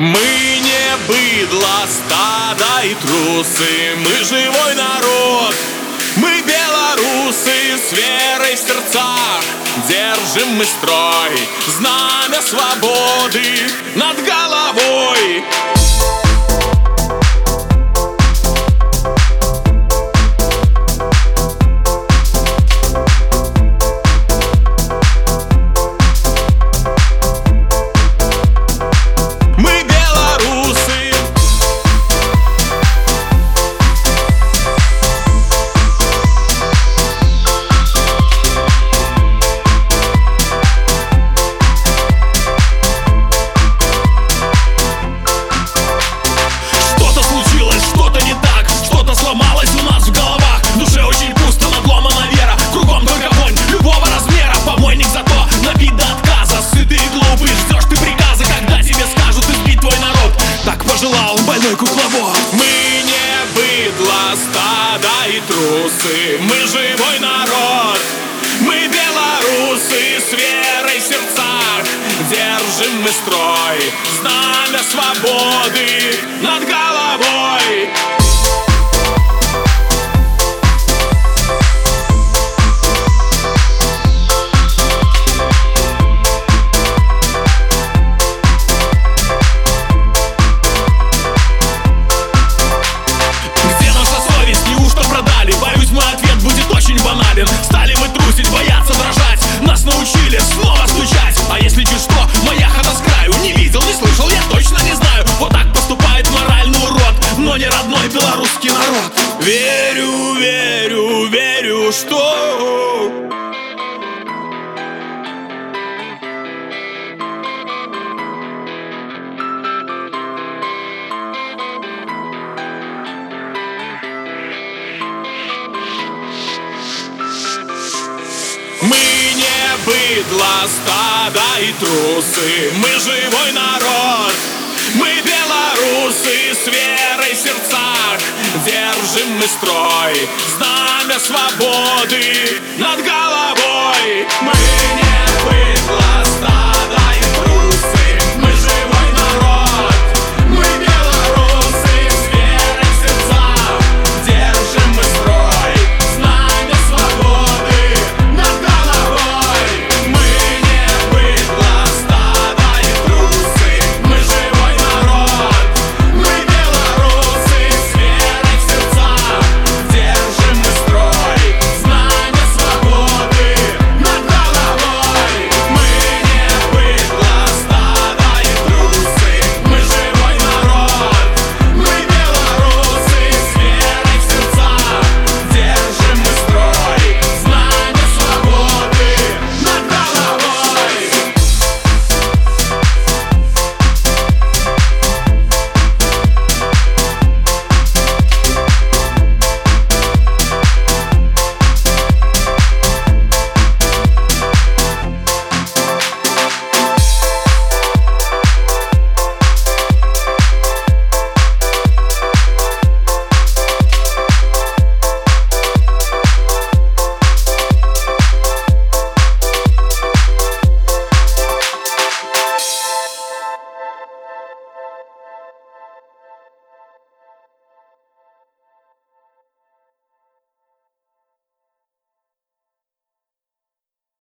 Мы не быдло, стадо и трусы Мы живой народ, мы белорусы С верой в сердцах держим мы строй Знамя свободы над головой кукловод Мы не быдло, стадо и трусы. Мы живой народ. Мы белорусы с верой в сердцах Держим мы строй Знамя свободы верю, что Мы не быдло, стадо и трусы. Мы живой народ Мы белорусы с верой в сердцах Держим мы строй. Знамя свободы над головой. Мы не быдло,